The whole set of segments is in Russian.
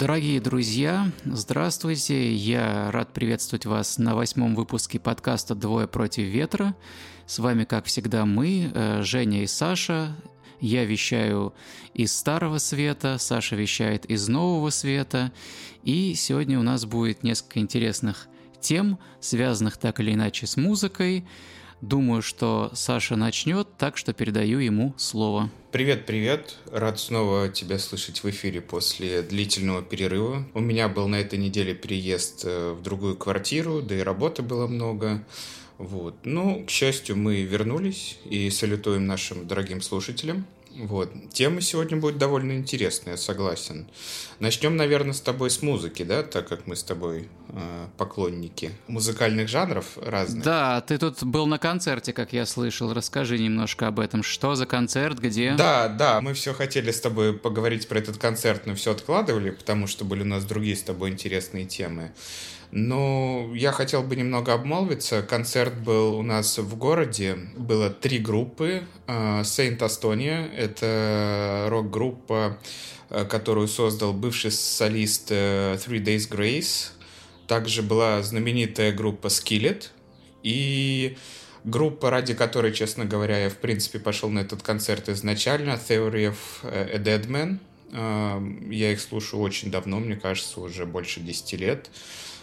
Дорогие друзья, здравствуйте. Я рад приветствовать вас на восьмом выпуске подкаста «Двое против ветра». С вами, как всегда, мы, э, Женя и Саша. Я вещаю из Старого Света, Саша вещает из Нового Света. И сегодня у нас будет несколько интересных тем, связанных так или иначе с музыкой. Думаю, что Саша начнет, так что передаю ему слово. Привет, привет. Рад снова тебя слышать в эфире после длительного перерыва. У меня был на этой неделе переезд э, в другую квартиру, да и работы было много. Вот. Ну, к счастью, мы вернулись и салютуем нашим дорогим слушателям. Вот. Тема сегодня будет довольно интересная, согласен. Начнем, наверное, с тобой с музыки, да, так как мы с тобой э, поклонники музыкальных жанров разных. Да, ты тут был на концерте, как я слышал. Расскажи немножко об этом. Что за концерт, где? Да, да, мы все хотели с тобой поговорить про этот концерт, но все откладывали, потому что были у нас другие с тобой интересные темы. Но я хотел бы немного обмолвиться. Концерт был у нас в городе. Было три группы. А, Saint Astonia — это рок-группа, которую создал бывший солист э, Three Days Grace. Также была знаменитая группа Skillet. И группа, ради которой, честно говоря, я, в принципе, пошел на этот концерт изначально, Theory of a Dead Man. А, я их слушаю очень давно, мне кажется, уже больше 10 лет.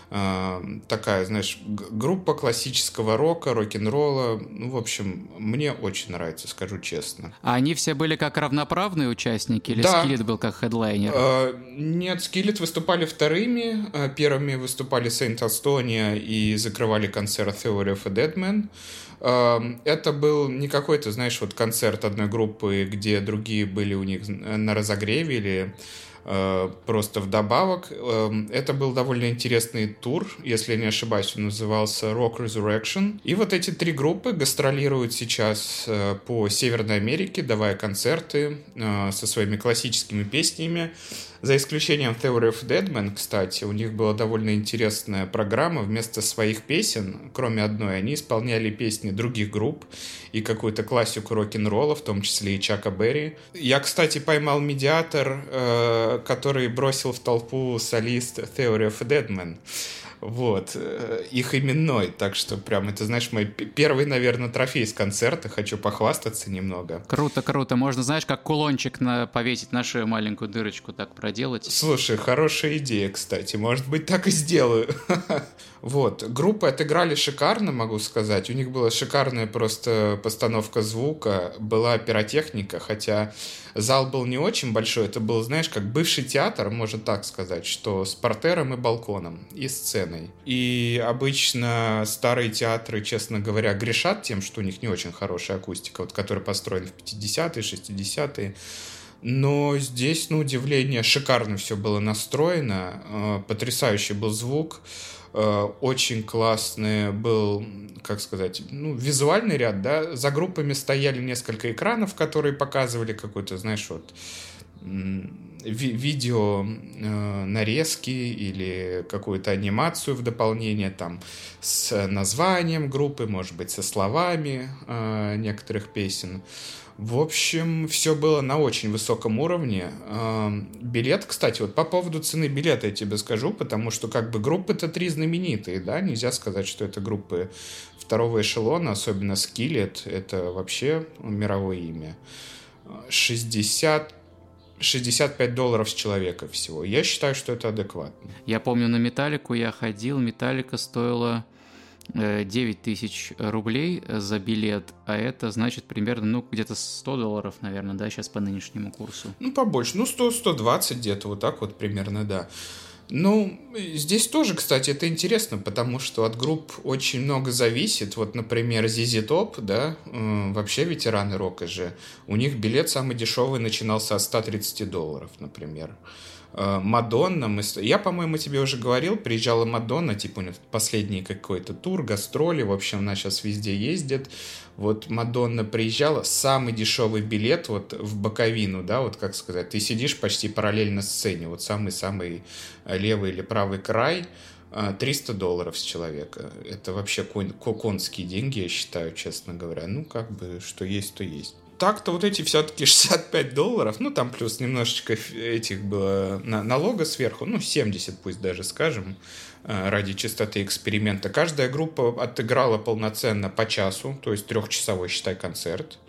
А, такая, знаешь, группа классического рока, рок-н-ролла. Ну, в общем, мне очень нравится, скажу честно. А они все были как равноправные участники или да. Скиллет был как хедлайнер? А, нет, Скиллет выступали вторыми. А, первыми выступали Saint Astonia и закрывали концерт Theory of a Dead Man. Это был не какой-то, знаешь, вот концерт одной группы, где другие были у них на разогреве или Э, просто вдобавок. Эм, это был довольно интересный тур, если не ошибаюсь, он назывался Rock Resurrection. И вот эти три группы гастролируют сейчас э, по Северной Америке, давая концерты э, со своими классическими песнями. За исключением Theory of Deadman, кстати, у них была довольно интересная программа. Вместо своих песен, кроме одной, они исполняли песни других групп и какую-то классику рок-н-ролла, в том числе и Чака Берри. Я, кстати, поймал медиатор, э, который бросил в толпу солист Theory of Deadman вот, э, их именной, так что прям это, знаешь, мой первый, наверное, трофей с концерта, хочу похвастаться немного. Круто, круто, можно, знаешь, как кулончик на, повесить нашу маленькую дырочку, так проделать. Слушай, хорошая идея, кстати, может быть, так и сделаю. Вот, группы отыграли шикарно, могу сказать, у них была шикарная просто постановка звука, была пиротехника, хотя зал был не очень большой, это был, знаешь, как бывший театр, можно так сказать, что с портером и балконом, и сценой. И обычно старые театры, честно говоря, грешат тем, что у них не очень хорошая акустика, вот, которая построена в 50-е, 60-е. Но здесь, на удивление, шикарно все было настроено, э, потрясающий был звук, очень классный был, как сказать, ну, визуальный ряд, да, за группами стояли несколько экранов, которые показывали какой-то, знаешь, вот ви видео э, нарезки или какую-то анимацию в дополнение там с названием группы, может быть, со словами э, некоторых песен. В общем, все было на очень высоком уровне. Билет, кстати, вот по поводу цены билета я тебе скажу, потому что как бы группы-то три знаменитые, да, нельзя сказать, что это группы второго эшелона, особенно Skillet, это вообще мировое имя. 60 65 долларов с человека всего. Я считаю, что это адекватно. Я помню, на Металлику я ходил, Металлика стоила 9 э, тысяч рублей за билет, а это значит примерно, ну, где-то 100 долларов, наверное, да, сейчас по нынешнему курсу. Ну, побольше, ну, 100-120 где-то, вот так вот примерно, да. Ну, здесь тоже, кстати, это интересно, потому что от групп очень много зависит. Вот, например, ZZ Top, да, э, вообще ветераны рока же, у них билет самый дешевый начинался от 130 долларов, например. Мадонна, мы... я, по-моему, тебе уже говорил, приезжала Мадонна, типа у нее последний какой-то тур, гастроли, в общем, она сейчас везде ездит. Вот Мадонна приезжала, самый дешевый билет вот в боковину, да, вот как сказать, ты сидишь почти параллельно сцене, вот самый-самый левый или правый край, 300 э, долларов с человека. Это вообще кон, конские деньги, я считаю, честно говоря. Ну, как бы, что есть, то есть. Так-то вот эти все-таки 65 долларов, ну, там плюс немножечко этих было налога сверху, ну, 70 пусть даже скажем, э, ради чистоты эксперимента. Каждая группа отыграла полноценно по часу, то есть трехчасовой, считай, концерт.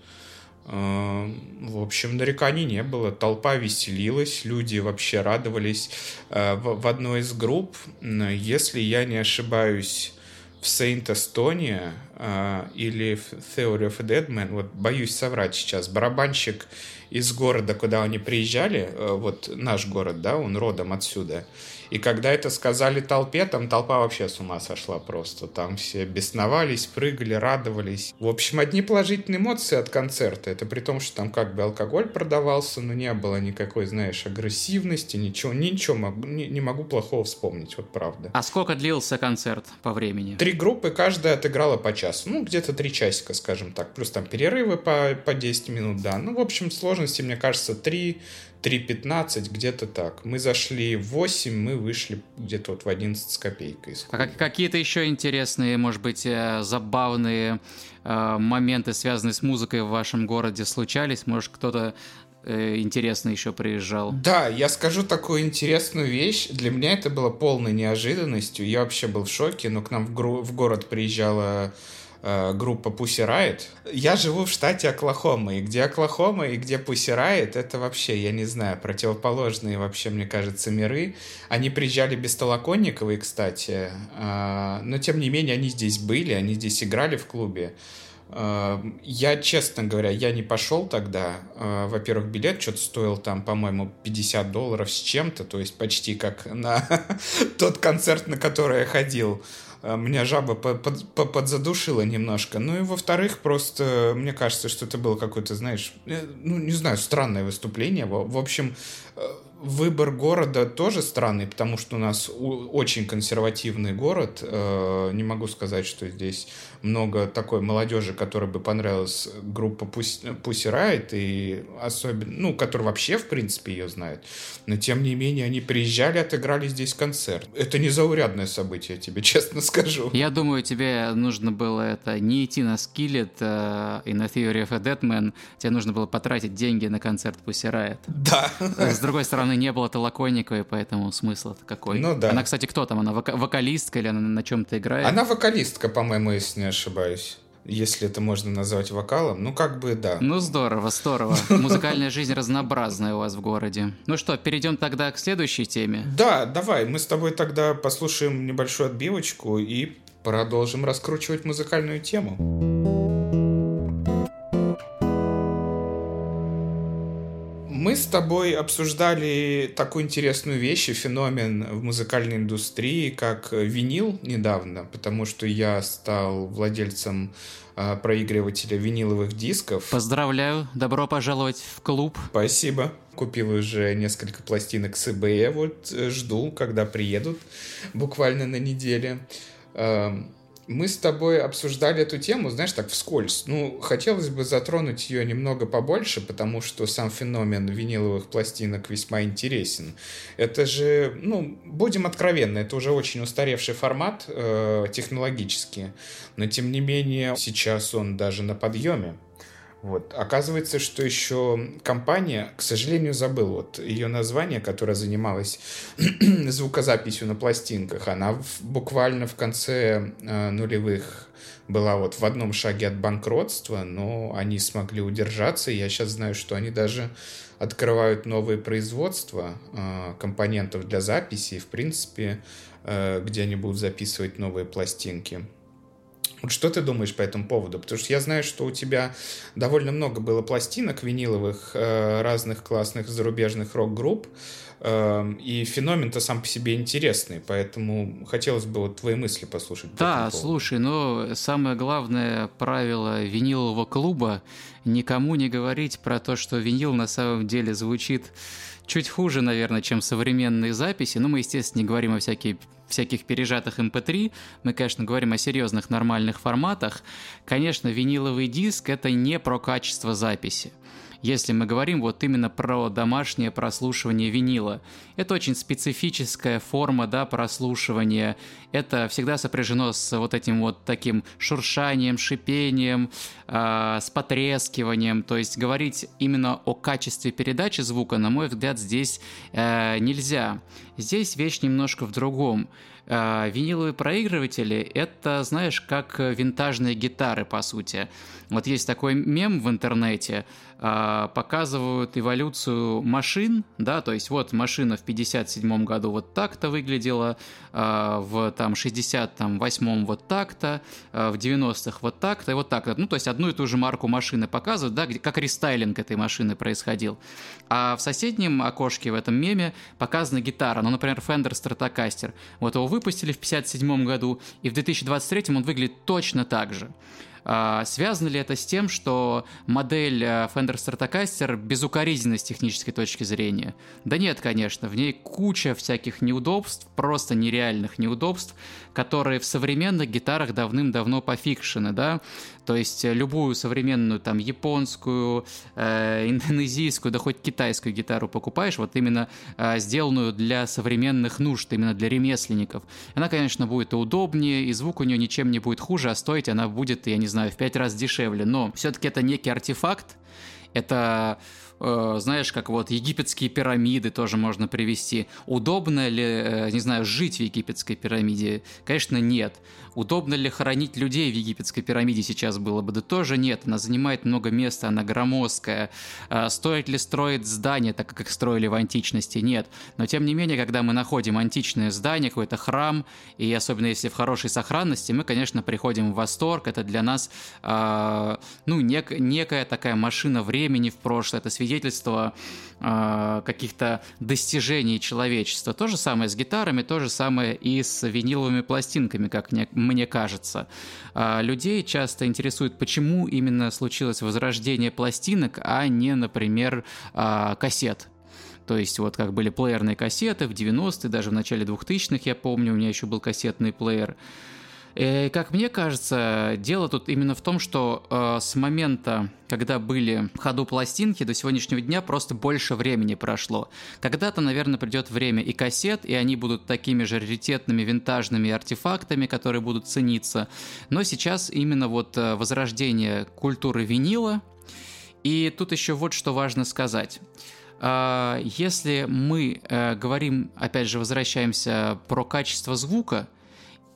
Э, в общем, нареканий не было. Толпа веселилась, люди вообще радовались. Э, в одной из групп, если я не ошибаюсь, в Saint Estonia э, или в Theory of a Dead Man, вот боюсь соврать сейчас, барабанщик из города, куда они приезжали, э, вот наш город, да, он родом отсюда, и когда это сказали толпе, там толпа вообще с ума сошла просто. Там все бесновались, прыгали, радовались. В общем, одни положительные эмоции от концерта. Это при том, что там как бы алкоголь продавался, но не было никакой, знаешь, агрессивности, ничего, ничего могу, не, не могу плохого вспомнить, вот правда. А сколько длился концерт по времени? Три группы, каждая отыграла по часу. Ну, где-то три часика, скажем так. Плюс там перерывы по, по 10 минут, да. Ну, в общем, сложности, мне кажется, три 3.15, где-то так. Мы зашли в 8, мы вышли где-то вот в 11 с копейкой. А какие-то еще интересные, может быть, э, забавные э, моменты, связанные с музыкой в вашем городе, случались? Может, кто-то э, интересный еще приезжал. Да, я скажу такую интересную вещь. Для меня это было полной неожиданностью. Я вообще был в шоке, но к нам в, в город приезжала э, группа Pussy Riot. Я живу в штате Оклахома, и где Оклахома, и где Pussy Riot, это вообще, я не знаю, противоположные вообще, мне кажется, миры. Они приезжали без Толоконниковой, кстати, э, но тем не менее они здесь были, они здесь играли в клубе. Э, я, честно говоря, я не пошел тогда. Во-первых, билет что-то стоил там, по-моему, 50 долларов с чем-то, то есть почти как на тот концерт, на который я ходил. Э, меня жаба подзадушила немножко. Ну и во-вторых, просто мне кажется, что это было какое-то, знаешь, э, ну не знаю, странное выступление. В общем, э, выбор города тоже странный, потому что у нас очень консервативный город. Не могу сказать, что здесь много такой молодежи, которой бы понравилась группа Pussy Riot, и особенно, ну, которая вообще, в принципе, ее знает. Но, тем не менее, они приезжали, отыграли здесь концерт. Это незаурядное событие, я тебе честно скажу. Я думаю, тебе нужно было это не идти на Skillet э, и на Theory of a Deadman, тебе нужно было потратить деньги на концерт Pussy Riot. Да. С другой стороны, не было Толоконниковой, поэтому смысл-то какой. Ну да. Она, кстати, кто там? Она вокалистка или она на чем-то играет? Она вокалистка, по-моему, если не ошибаюсь если это можно назвать вокалом. Ну, как бы да. Ну, здорово, здорово. Музыкальная жизнь разнообразная у вас в городе. Ну что, перейдем тогда к следующей теме. Да, давай, мы с тобой тогда послушаем небольшую отбивочку и продолжим раскручивать музыкальную тему. Мы с тобой обсуждали такую интересную вещь и феномен в музыкальной индустрии, как винил недавно, потому что я стал владельцем а, проигрывателя виниловых дисков. Поздравляю, добро пожаловать в клуб. Спасибо. Купил уже несколько пластинок с eBay, вот э, жду, когда приедут, буквально на неделе мы с тобой обсуждали эту тему, знаешь, так вскользь. Ну, хотелось бы затронуть ее немного побольше, потому что сам феномен виниловых пластинок весьма интересен. Это же, ну, будем откровенны, это уже очень устаревший формат э, технологически, но тем не менее сейчас он даже на подъеме. Вот. Оказывается, что еще компания, к сожалению, забыл вот ее название, которая занималась звукозаписью на пластинках, она в, буквально в конце э, нулевых была вот в одном шаге от банкротства, но они смогли удержаться, я сейчас знаю, что они даже открывают новые производства э, компонентов для записи, в принципе, э, где они будут записывать новые пластинки. Вот что ты думаешь по этому поводу? Потому что я знаю, что у тебя довольно много было пластинок виниловых э, разных классных зарубежных рок-групп, э, и феномен-то сам по себе интересный, поэтому хотелось бы вот твои мысли послушать. Да, слушай, ну самое главное правило винилового клуба — никому не говорить про то, что винил на самом деле звучит чуть хуже, наверное, чем современные записи. Ну, мы, естественно, не говорим о всякие, всяких пережатых MP3. Эм мы, конечно, говорим о серьезных нормальных форматах. Конечно, виниловый диск — это не про качество записи. Если мы говорим вот именно про домашнее прослушивание винила. Это очень специфическая форма, да, прослушивания. Это всегда сопряжено с вот этим вот таким шуршанием, шипением, э, с потрескиванием. То есть говорить именно о качестве передачи звука, на мой взгляд, здесь э, нельзя. Здесь вещь немножко в другом. Э, виниловые проигрыватели — это, знаешь, как винтажные гитары, по сути. Вот есть такой мем в интернете, э, показывают эволюцию машин, да, то есть вот машина в 57 году вот так-то выглядела, э, в там 68 вот так-то, в 90-х вот так-то и вот так-то. Ну, то есть одну и ту же марку машины показывают, да, как рестайлинг этой машины происходил. А в соседнем окошке в этом меме показана гитара, ну, например, Fender Stratocaster. Вот его выпустили в 1957 году, и в 2023 он выглядит точно так же. А, связано ли это с тем, что модель э, Fender Stratocaster безукоризненна с технической точки зрения? Да нет, конечно, в ней куча всяких неудобств, просто нереальных неудобств, которые в современных гитарах давным-давно пофикшены, да, то есть э, любую современную там японскую, э, индонезийскую, да хоть китайскую гитару покупаешь, вот именно э, сделанную для современных нужд, именно для ремесленников. Она, конечно, будет удобнее, и звук у нее ничем не будет хуже, а стоить она будет, я не знаю, в пять раз дешевле. Но все-таки это некий артефакт, это э, знаешь, как вот египетские пирамиды тоже можно привести. Удобно ли, э, не знаю, жить в египетской пирамиде? Конечно, нет. Удобно ли хоронить людей в египетской пирамиде сейчас было бы? Да тоже нет. Она занимает много места, она громоздкая. А стоит ли строить здание, так как их строили в античности? Нет. Но тем не менее, когда мы находим античное здание, какой-то храм, и особенно если в хорошей сохранности, мы, конечно, приходим в восторг. Это для нас, э, ну, нек- некая такая машина времени в прошлое. Это свидетельство э, каких-то достижений человечества. То же самое с гитарами, то же самое и с виниловыми пластинками, как мне кажется. А, людей часто интересует, почему именно случилось возрождение пластинок, а не, например, а, кассет. То есть вот как были плеерные кассеты в 90-е, даже в начале 2000-х, я помню, у меня еще был кассетный плеер. И, э, как мне кажется, дело тут именно в том, что э, с момента, когда были в ходу пластинки, до сегодняшнего дня просто больше времени прошло. Когда-то, наверное, придет время и кассет, и они будут такими же раритетными винтажными артефактами, которые будут цениться. Но сейчас именно вот э, возрождение культуры винила. И тут еще вот что важно сказать. Э, если мы говорим, опять же, возвращаемся про качество звука,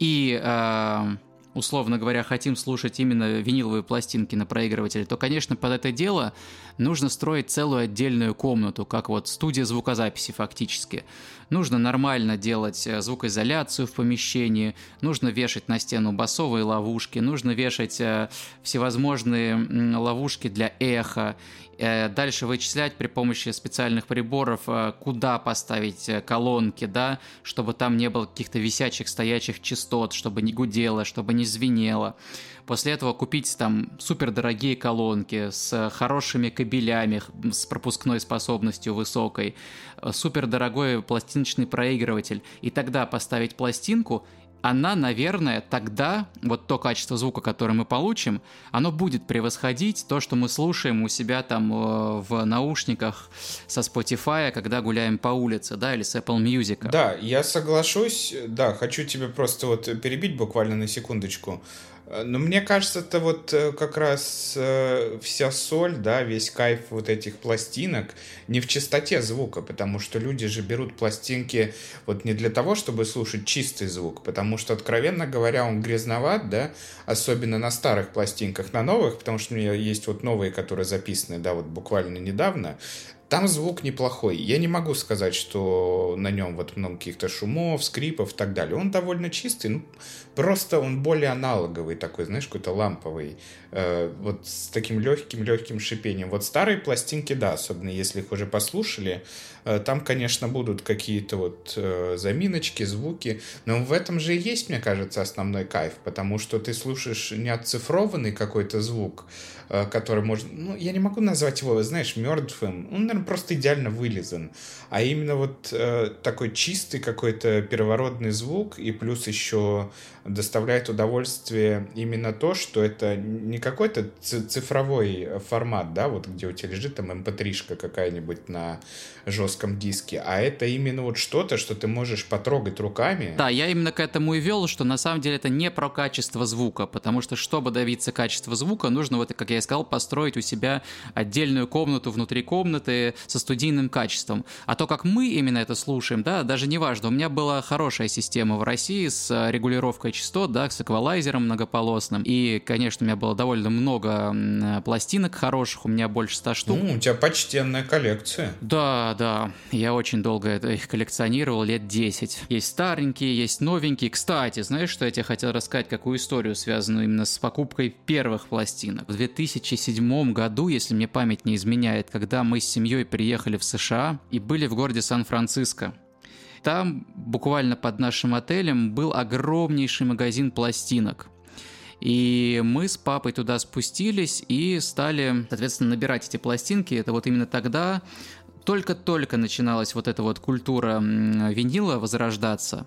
и, э, условно говоря, хотим слушать именно виниловые пластинки на проигрывателе, то, конечно, под это дело нужно строить целую отдельную комнату, как вот студия звукозаписи фактически. Нужно нормально делать э, звукоизоляцию в помещении, нужно вешать на стену басовые ловушки, нужно вешать э, всевозможные ловушки для эха, э, дальше вычислять при помощи специальных приборов, куда поставить колонки, да, чтобы там не было каких-то висячих, стоячих частот, чтобы не гудело, чтобы не звенело. После этого купить там супер дорогие колонки с хорошими кабелями, с пропускной способностью высокой, супер дорогой пластиночный проигрыватель. И тогда поставить пластинку она, наверное, тогда, вот то качество звука, которое мы получим, оно будет превосходить то, что мы слушаем у себя там э, в наушниках со Spotify, когда гуляем по улице, да, или с Apple Music. Да, я соглашусь, да, хочу тебя просто вот перебить буквально на секундочку. Но мне кажется, это вот э, как раз э, вся соль, да, весь кайф вот этих пластинок не в чистоте звука, потому что люди же берут пластинки вот не для того, чтобы слушать чистый звук, потому что, откровенно говоря, он грязноват, да, особенно на старых пластинках, на новых, потому что у меня есть вот новые, которые записаны, да, вот буквально недавно, там звук неплохой. Я не могу сказать, что на нем вот много каких-то шумов, скрипов и так далее. Он довольно чистый, ну, просто он более аналоговый такой, знаешь, какой-то ламповый. Э, вот с таким легким-легким шипением. Вот старые пластинки, да, особенно если их уже послушали, э, там, конечно, будут какие-то вот э, заминочки, звуки, но в этом же и есть, мне кажется, основной кайф, потому что ты слушаешь не оцифрованный какой-то звук, который может, ну, я не могу назвать его, знаешь, мертвым, он он просто идеально вылизан. А именно вот э, такой чистый какой-то первородный звук, и плюс еще доставляет удовольствие именно то, что это не какой-то цифровой формат, да, вот где у тебя лежит там mp3 эм какая-нибудь на жестком диске, а это именно вот что-то, что ты можешь потрогать руками. Да, я именно к этому и вел, что на самом деле это не про качество звука, потому что чтобы добиться качества звука, нужно вот, как я и сказал, построить у себя отдельную комнату внутри комнаты со студийным качеством. А то, как мы именно это слушаем, да, даже не важно. У меня была хорошая система в России с регулировкой частот, да, с эквалайзером многополосным. И, конечно, у меня было довольно много пластинок хороших, у меня больше ста штук. Ну, у тебя почтенная коллекция. Да, да, я очень долго их коллекционировал, лет 10. Есть старенькие, есть новенькие. Кстати, знаешь, что я тебе хотел рассказать, какую историю, связанную именно с покупкой первых пластинок. В 2007 году, если мне память не изменяет, когда мы с семьей приехали в США и были в городе Сан-Франциско. Там буквально под нашим отелем был огромнейший магазин пластинок. И мы с папой туда спустились и стали, соответственно, набирать эти пластинки. Это вот именно тогда только-только начиналась вот эта вот культура винила возрождаться.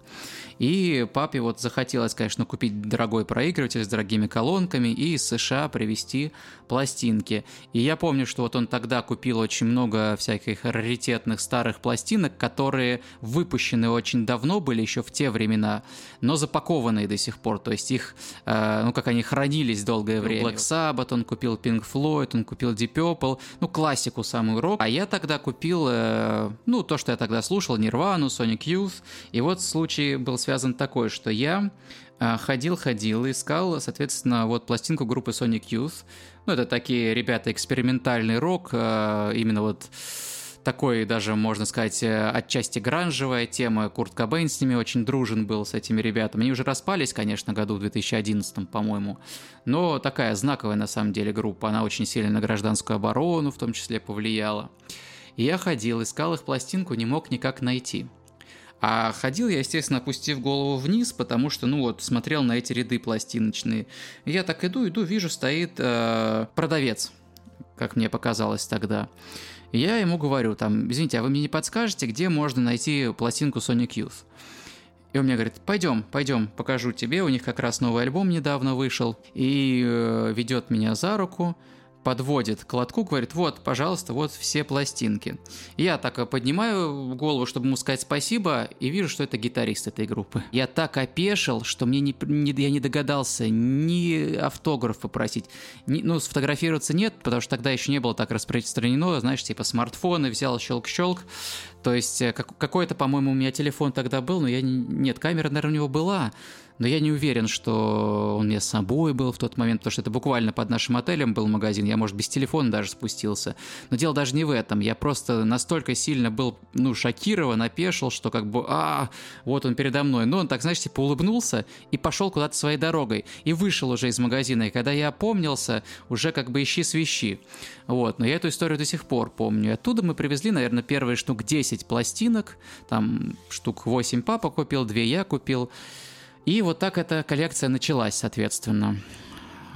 И папе вот захотелось, конечно, купить дорогой проигрыватель с дорогими колонками и из США привезти пластинки. И я помню, что вот он тогда купил очень много всяких раритетных старых пластинок, которые выпущены очень давно были, еще в те времена, но запакованные до сих пор. То есть их, э, ну как они хранились долгое время. Black Sabbath, он купил Pink Floyd, он купил Deep Purple, ну классику самую рок. А я тогда купил, э, ну то, что я тогда слушал, Nirvana, Sonic Youth. И вот случай был связан такой, что я ходил-ходил, искал, соответственно, вот пластинку группы Sonic Youth. Ну, это такие ребята экспериментальный рок, именно вот такой даже, можно сказать, э, отчасти гранжевая тема. Курт Кобейн с ними очень дружен был, с этими ребятами. Они уже распались, конечно, году в 2011, по-моему. Но такая знаковая, на самом деле, группа. Она очень сильно на гражданскую оборону, в том числе, повлияла. И я ходил, искал их пластинку, не мог никак найти. А ходил я, естественно, опустив голову вниз, потому что, ну вот, смотрел на эти ряды пластиночные. Я так иду, иду, вижу, стоит э, продавец, как мне показалось тогда. Я ему говорю, там, извините, а вы мне не подскажете, где можно найти пластинку Sonic Youth? И он мне говорит, пойдем, пойдем, покажу тебе, у них как раз новый альбом недавно вышел, и э, ведет меня за руку, подводит к лотку, говорит, вот, пожалуйста, вот все пластинки. Я так поднимаю голову, чтобы ему сказать спасибо, и вижу, что это гитарист этой группы. Я так опешил, что мне не, не, я не догадался ни автограф попросить, ни, ну, сфотографироваться нет, потому что тогда еще не было так распространено, знаешь, типа смартфоны, взял щелк-щелк, то есть э, как, какой-то, по-моему, у меня телефон тогда был, но я не, нет, камера, наверное, у него была, но я не уверен, что он мне с собой был в тот момент, потому что это буквально под нашим отелем был магазин, я, может, без телефона даже спустился. Но дело даже не в этом, я просто настолько сильно был, ну, шокирован, опешил, что как бы, а, вот он передо мной. Но он так, знаешь, типа улыбнулся и пошел куда-то своей дорогой. И вышел уже из магазина, и когда я опомнился, уже как бы ищи свищи. Вот, но я эту историю до сих пор помню. Оттуда мы привезли, наверное, первые штук 10 пластинок, там штук 8 папа купил, 2 я купил. И вот так эта коллекция началась, соответственно.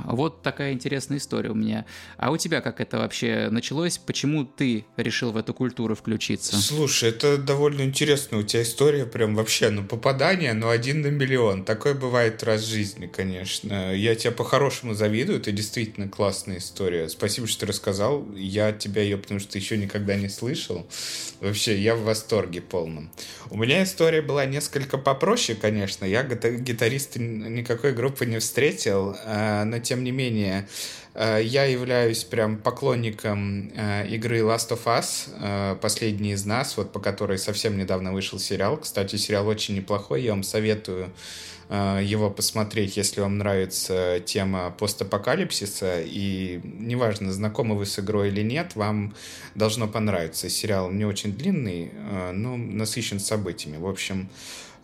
Вот такая интересная история у меня. А у тебя как это вообще началось? Почему ты решил в эту культуру включиться? Слушай, это довольно интересно. У тебя история прям вообще, ну, попадание, ну, один на миллион. Такое бывает раз в жизни, конечно. Я тебя по-хорошему завидую, это действительно классная история. Спасибо, что ты рассказал. Я тебя ее, потому что еще никогда не слышал. Вообще, я в восторге полном. У меня история была несколько попроще, конечно. Я гитариста никакой группы не встретил, а, но тем не менее, э, я являюсь прям поклонником э, игры Last of Us, э, последний из нас, вот по которой совсем недавно вышел сериал. Кстати, сериал очень неплохой, я вам советую его посмотреть, если вам нравится тема постапокалипсиса, и неважно, знакомы вы с игрой или нет, вам должно понравиться. Сериал не очень длинный, но насыщен событиями. В общем,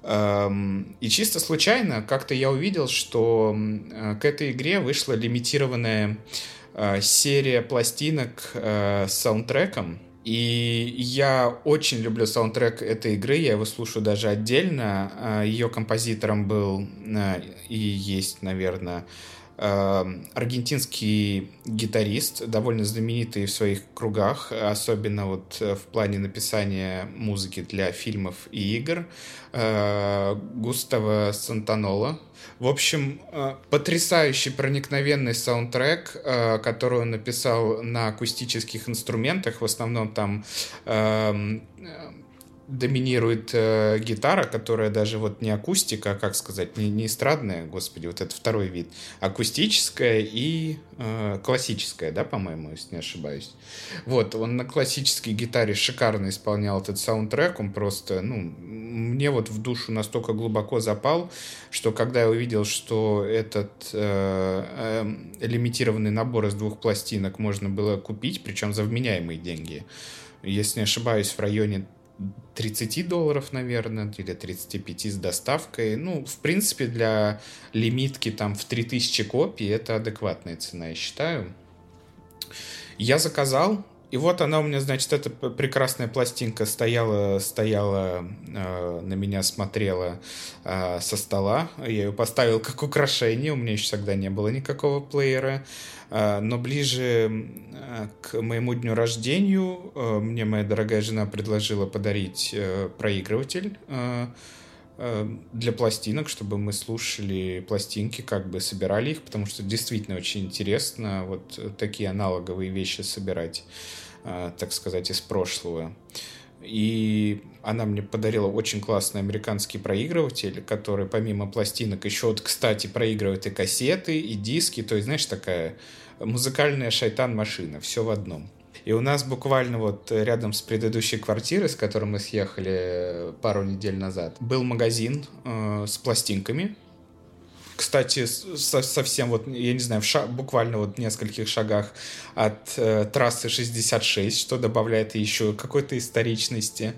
и чисто случайно как-то я увидел, что э, к этой игре вышла лимитированная э, серия пластинок э, с саундтреком. И я очень люблю саундтрек этой игры, я его слушаю даже отдельно. Ее композитором был и есть, наверное, Эм, аргентинский гитарист, довольно знаменитый в своих кругах, особенно вот э, в плане написания музыки для фильмов и игр, э, Густаво Сантанола. В общем, э, потрясающий проникновенный саундтрек, который он написал на акустических инструментах, в основном там эм, доминирует э, гитара, которая даже вот не акустика, а как сказать, не, не эстрадная, господи, вот это второй вид, акустическая и э, классическая, да, по-моему, если не ошибаюсь. Вот, он на классической гитаре шикарно исполнял этот саундтрек, он просто, ну, мне вот в душу настолько глубоко запал, что когда я увидел, что этот э, э, лимитированный набор из двух пластинок можно было купить, причем за вменяемые деньги, если не ошибаюсь, в районе 30 долларов, наверное, или 35 с доставкой. Ну, в принципе, для лимитки там в 3000 копий это адекватная цена, я считаю. Я заказал, и вот она у меня, значит, эта прекрасная пластинка стояла, стояла э, на меня, смотрела э, со стола. Я ее поставил как украшение, у меня еще тогда не было никакого плеера. Э, но ближе к моему дню рождения э, мне моя дорогая жена предложила подарить э, проигрыватель. Э, для пластинок, чтобы мы слушали пластинки, как бы собирали их, потому что действительно очень интересно вот такие аналоговые вещи собирать. Э, так сказать, из прошлого. И она мне подарила очень классный американский проигрыватель, который помимо пластинок еще, вот, кстати, проигрывает и кассеты, и диски. То есть, знаешь, такая музыкальная шайтан-машина, все в одном. И у нас буквально вот рядом с предыдущей квартирой, с которой мы съехали пару недель назад, был магазин э, с пластинками, кстати, со совсем вот, я не знаю, в буквально вот в нескольких шагах от э, трассы 66, что добавляет еще какой-то историчности.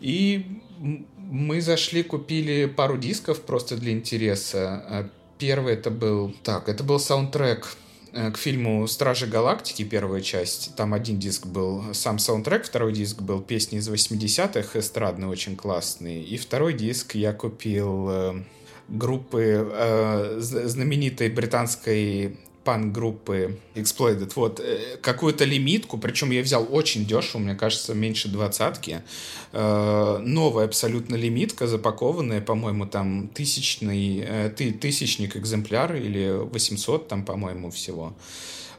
И мы зашли, купили пару дисков просто для интереса. А первый это был... Так, это был саундтрек э, к фильму «Стражи Галактики», первая часть. Там один диск был сам саундтрек, второй диск был песни из 80-х, эстрадные, очень классные. И второй диск я купил э, группы э, знаменитой британской пан-группы Exploited, вот, э, какую-то лимитку, причем я взял очень дешево, мне кажется, меньше двадцатки, э, новая абсолютно лимитка, запакованная, по-моему, там тысячный, э, ты, тысячник экземпляр или 800 там, по-моему, всего.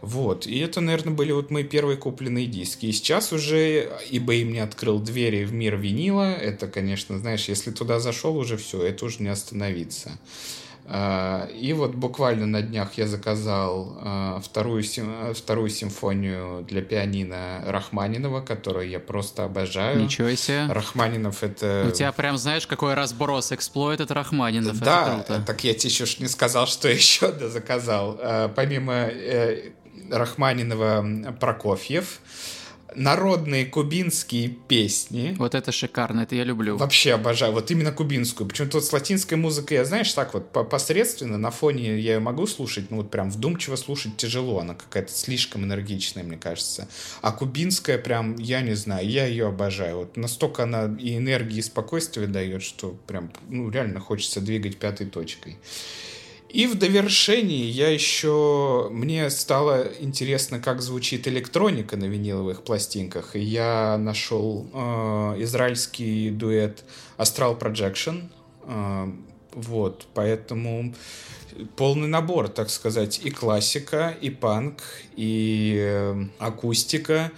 Вот. И это, наверное, были вот мои первые купленные диски. И сейчас уже eBay мне открыл двери в мир винила. Это, конечно, знаешь, если туда зашел уже все, это уже не остановиться. А, и вот буквально на днях я заказал а, вторую, вторую симфонию для пианино Рахманинова, которую я просто обожаю. Ничего себе. Рахманинов это... У тебя прям знаешь, какой разброс эксплойт от Рахманинов. Да, так я тебе еще не сказал, что еще да, заказал. А, помимо э, Рахманинова Прокофьев, народные кубинские песни. Вот это шикарно, это я люблю. Вообще обожаю, вот именно кубинскую. Почему-то вот с латинской музыкой, я, знаешь, так вот посредственно, на фоне я ее могу слушать, ну вот прям вдумчиво слушать тяжело, она какая-то слишком энергичная, мне кажется. А кубинская прям, я не знаю, я ее обожаю. Вот настолько она и энергии, и спокойствия дает, что прям, ну реально хочется двигать пятой точкой. И в довершении я еще... Мне стало интересно, как звучит электроника на виниловых пластинках. И я нашел э, израильский дуэт Astral Projection. Э, вот, поэтому полный набор, так сказать, и классика, и панк, и э, акустика,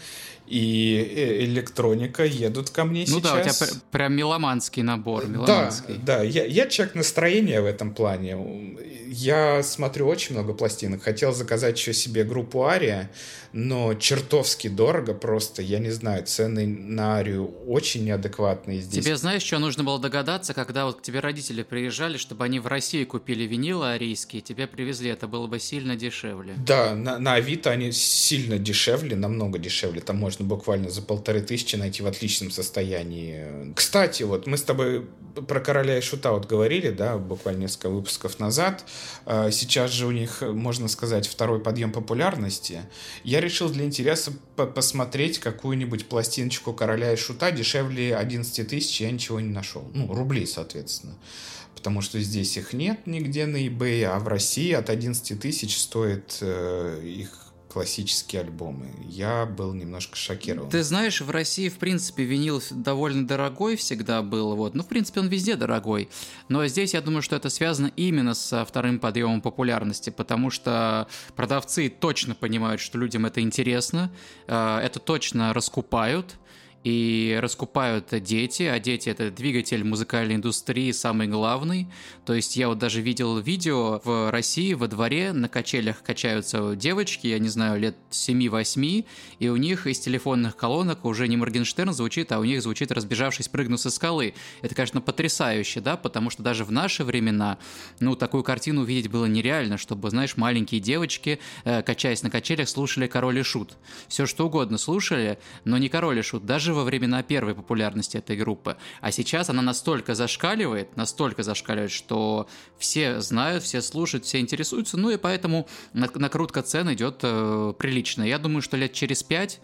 и э, электроника едут ко мне ну сейчас. Ну да, у тебя прям меломанский набор, меломанский. Да, да, я, я человек настроения в этом плане. Я смотрю очень много пластинок. Хотел заказать еще себе группу Ария, но чертовски дорого просто. Я не знаю, цены на Арию очень неадекватные здесь. Тебе знаешь, что нужно было догадаться, когда вот к тебе родители приезжали, чтобы они в России купили винилы арийские, тебе привезли, это было бы сильно дешевле. Да, на, на Авито они сильно дешевле, намного дешевле. Там можно буквально за полторы тысячи найти в отличном состоянии. Кстати, вот мы с тобой про короля и шута вот говорили, да, буквально несколько выпусков назад. А, сейчас же у них, можно сказать, второй подъем популярности. Я решил для интереса посмотреть какую-нибудь пластиночку короля и шута дешевле 11 тысяч, я ничего не нашел. Ну, рублей, соответственно. потому что здесь их нет нигде на eBay, а в России от 11 тысяч стоит э, их классические альбомы. Я был немножко шокирован. Ты знаешь, в России, в принципе, винил довольно дорогой всегда был. Вот. Ну, в принципе, он везде дорогой. Но здесь я думаю, что это связано именно со вторым подъемом популярности, потому что продавцы точно понимают, что людям это интересно, э, это точно раскупают и раскупают дети, а дети это двигатель музыкальной индустрии самый главный. То есть я вот даже видел видео в России во дворе на качелях качаются девочки, я не знаю, лет 7-8, и у них из телефонных колонок уже не Моргенштерн звучит, а у них звучит «Разбежавшись, прыгну со скалы». Это, конечно, потрясающе, да, потому что даже в наши времена, ну, такую картину увидеть было нереально, чтобы, знаешь, маленькие девочки, э, качаясь на качелях, слушали «Король и Шут». Все что угодно слушали, но не «Король и Шут». Даже во времена первой популярности этой группы. А сейчас она настолько зашкаливает, настолько зашкаливает, что все знают, все слушают, все интересуются, ну и поэтому накрутка цен идет э, приличная. Я думаю, что лет через пять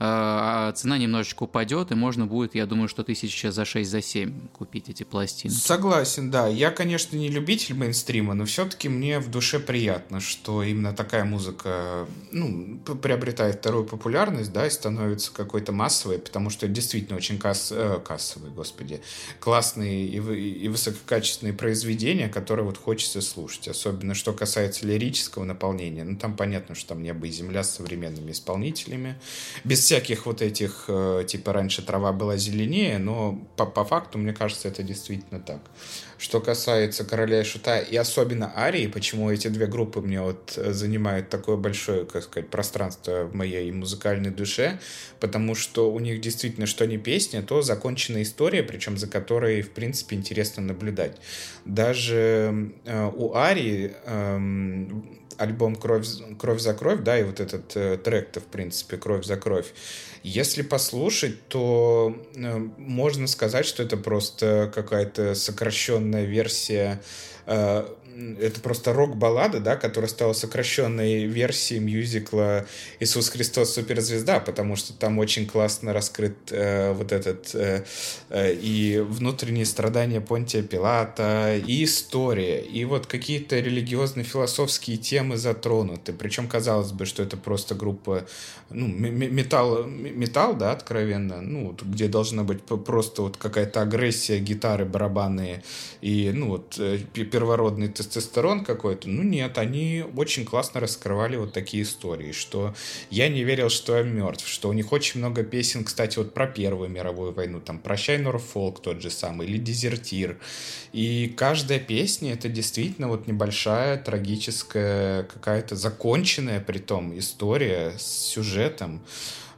а, цена немножечко упадет, и можно будет, я думаю, что тысяча за 6, за 7 купить эти пластины. Согласен, да. Я, конечно, не любитель мейнстрима, но все-таки мне в душе приятно, что именно такая музыка ну, приобретает вторую популярность, да, и становится какой-то массовой, потому что действительно очень касс... э, кассовые, господи, классные и, и высококачественные произведения, которые вот хочется слушать. Особенно, что касается лирического наполнения. Ну, там понятно, что там небо и земля с современными исполнителями. Без всяких вот этих, э, типа раньше трава была зеленее, но по, по факту, мне кажется, это действительно так. Что касается Короля и Шута, и особенно Арии, почему эти две группы мне вот э, занимают такое большое, как сказать, пространство в моей музыкальной душе, потому что у них действительно, что не песня, то законченная история, причем за которой, в принципе, интересно наблюдать. Даже э, у Арии э, альбом «Кровь, «Кровь за кровь», да, и вот этот э, трек-то, в принципе, «Кровь за кровь», если послушать, то э, можно сказать, что это просто какая-то сокращенная версия э, это просто рок-баллада, да, которая стала сокращенной версией мюзикла «Иисус Христос суперзвезда», потому что там очень классно раскрыт э, вот этот э, э, и внутренние страдания Понтия Пилата, и история, и вот какие-то религиозно-философские темы затронуты. Причем казалось бы, что это просто группа, ну, металл, металл, да, откровенно, ну, где должна быть просто вот какая-то агрессия, гитары, барабаны и, ну, вот э, первородный тестостерон какой-то. Ну нет, они очень классно раскрывали вот такие истории, что я не верил, что я мертв, что у них очень много песен, кстати, вот про Первую мировую войну, там «Прощай, Норфолк» тот же самый, или «Дезертир». И каждая песня — это действительно вот небольшая трагическая какая-то законченная при том история с сюжетом,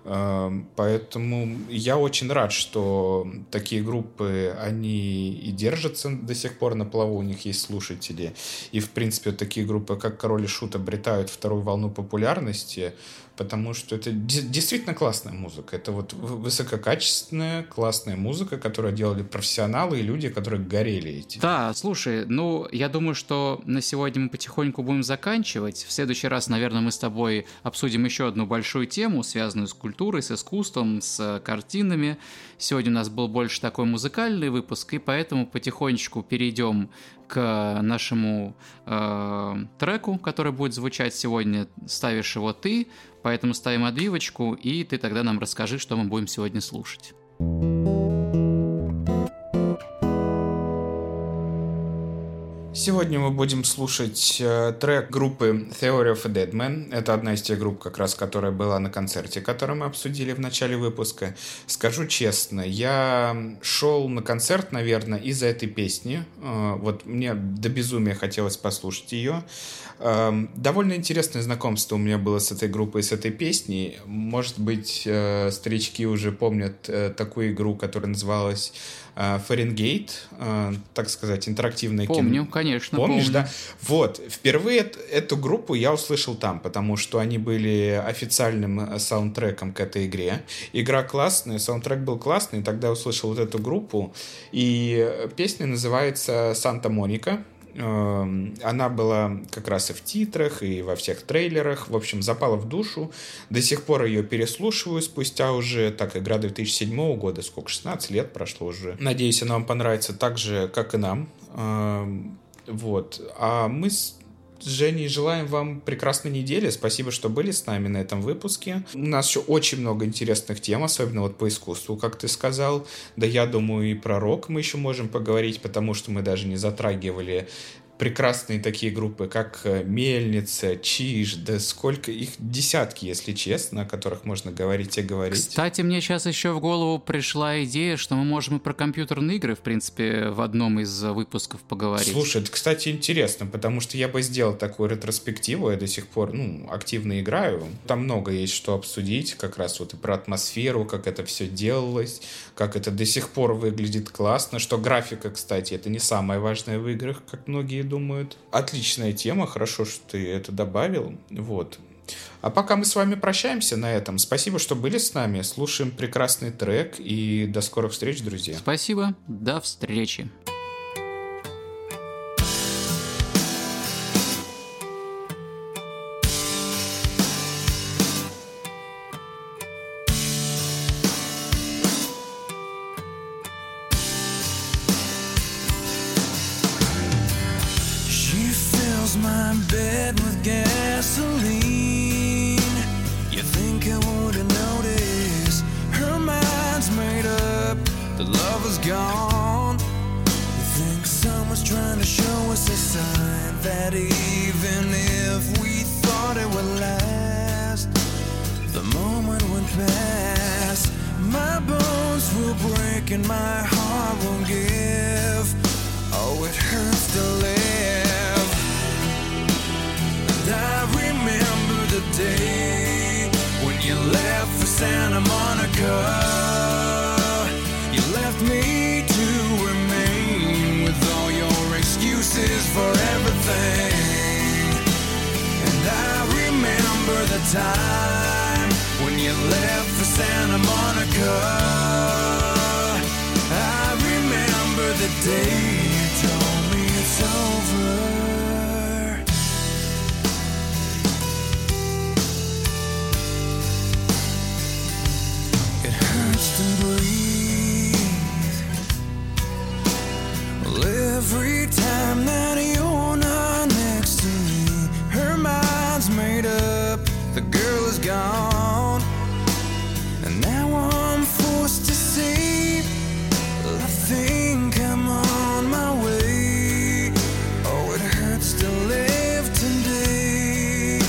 поэтому я очень рад, что такие группы, они и держатся до сих пор на плаву, у них есть слушатели. И, в принципе, такие группы, как Король и Шут, обретают вторую волну популярности потому что это действительно классная музыка. Это вот высококачественная, классная музыка, которую делали профессионалы и люди, которые горели этим. Да, слушай, ну, я думаю, что на сегодня мы потихоньку будем заканчивать. В следующий раз, наверное, мы с тобой обсудим еще одну большую тему, связанную с культурой, с искусством, с картинами. Сегодня у нас был больше такой музыкальный выпуск, и поэтому потихонечку перейдем к нашему э, треку, который будет звучать сегодня. Ставишь его ты, поэтому ставим отбивочку, и ты тогда нам расскажи, что мы будем сегодня слушать. Сегодня мы будем слушать э, трек группы Theory of a Dead Man. Это одна из тех групп, как раз, которая была на концерте, который мы обсудили в начале выпуска. Скажу честно, я шел на концерт, наверное, из-за этой песни. Э, вот мне до безумия хотелось послушать ее. Э, довольно интересное знакомство у меня было с этой группой, с этой песней. Может быть, э, старички уже помнят такую игру, которая называлась Фаренгейт, э, так сказать, интерактивное помню, кино. Помню, конечно. Помнишь, помню. да? Вот, впервые эту группу я услышал там, потому что они были официальным э, саундтреком к этой игре. Игра классная, саундтрек был классный, тогда я услышал вот эту группу, и песня называется «Санта-Моника», Эм, она была как раз и в титрах, и во всех трейлерах. В общем, запала в душу. До сих пор ее переслушиваю спустя уже, так, игра 2007 года, сколько, 16 лет прошло уже. Надеюсь, она вам понравится так же, как и нам. Вот. А мы с Женей желаем вам прекрасной недели. Спасибо, что были с нами на этом выпуске. У нас еще очень много интересных тем, особенно вот по искусству, как ты сказал. Да я думаю, и про рок мы еще можем поговорить, потому что мы даже не затрагивали прекрасные такие группы, как э, Мельница, Чиж, да сколько их десятки, если честно, о которых можно говорить и говорить. Кстати, мне сейчас еще в голову пришла идея, что мы можем и про компьютерные игры, в принципе, в одном из выпусков поговорить. Слушай, это, кстати, интересно, потому что я бы сделал такую ретроспективу, я до сих пор, ну, активно играю. Там много есть что обсудить, как раз вот и про атмосферу, как это все делалось, как это до сих пор выглядит классно, что графика, кстати, это не самое важное в играх, как многие думают. Отличная тема, хорошо, что ты это добавил. Вот. А пока мы с вами прощаемся на этом. Спасибо, что были с нами. Слушаем прекрасный трек и до скорых встреч, друзья. Спасибо. До встречи. left for Santa Monica. You left me to remain with all your excuses for everything. And I remember the time when you left for Santa Monica. I remember the day gone, and now I'm forced to say, I think I'm on my way. Oh, it hurts to live today.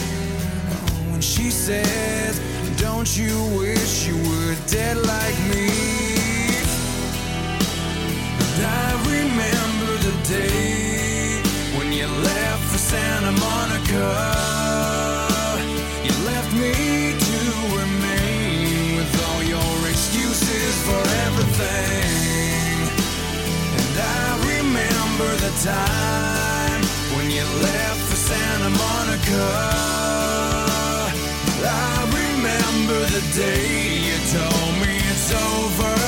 Oh, when she says, Don't you wish you were dead like me? And I remember the day when you left for Santa Monica. The time when you left for Santa Monica. I remember the day you told me it's over.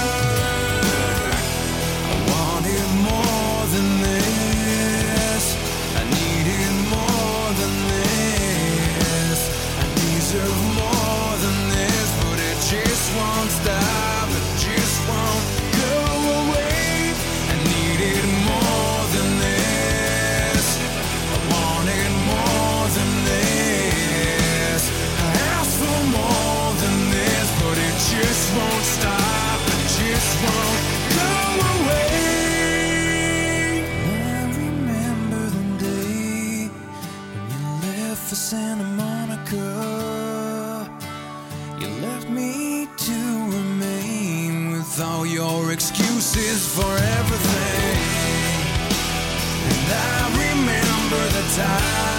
For Santa Monica. You left me to remain with all your excuses for everything. And I remember the time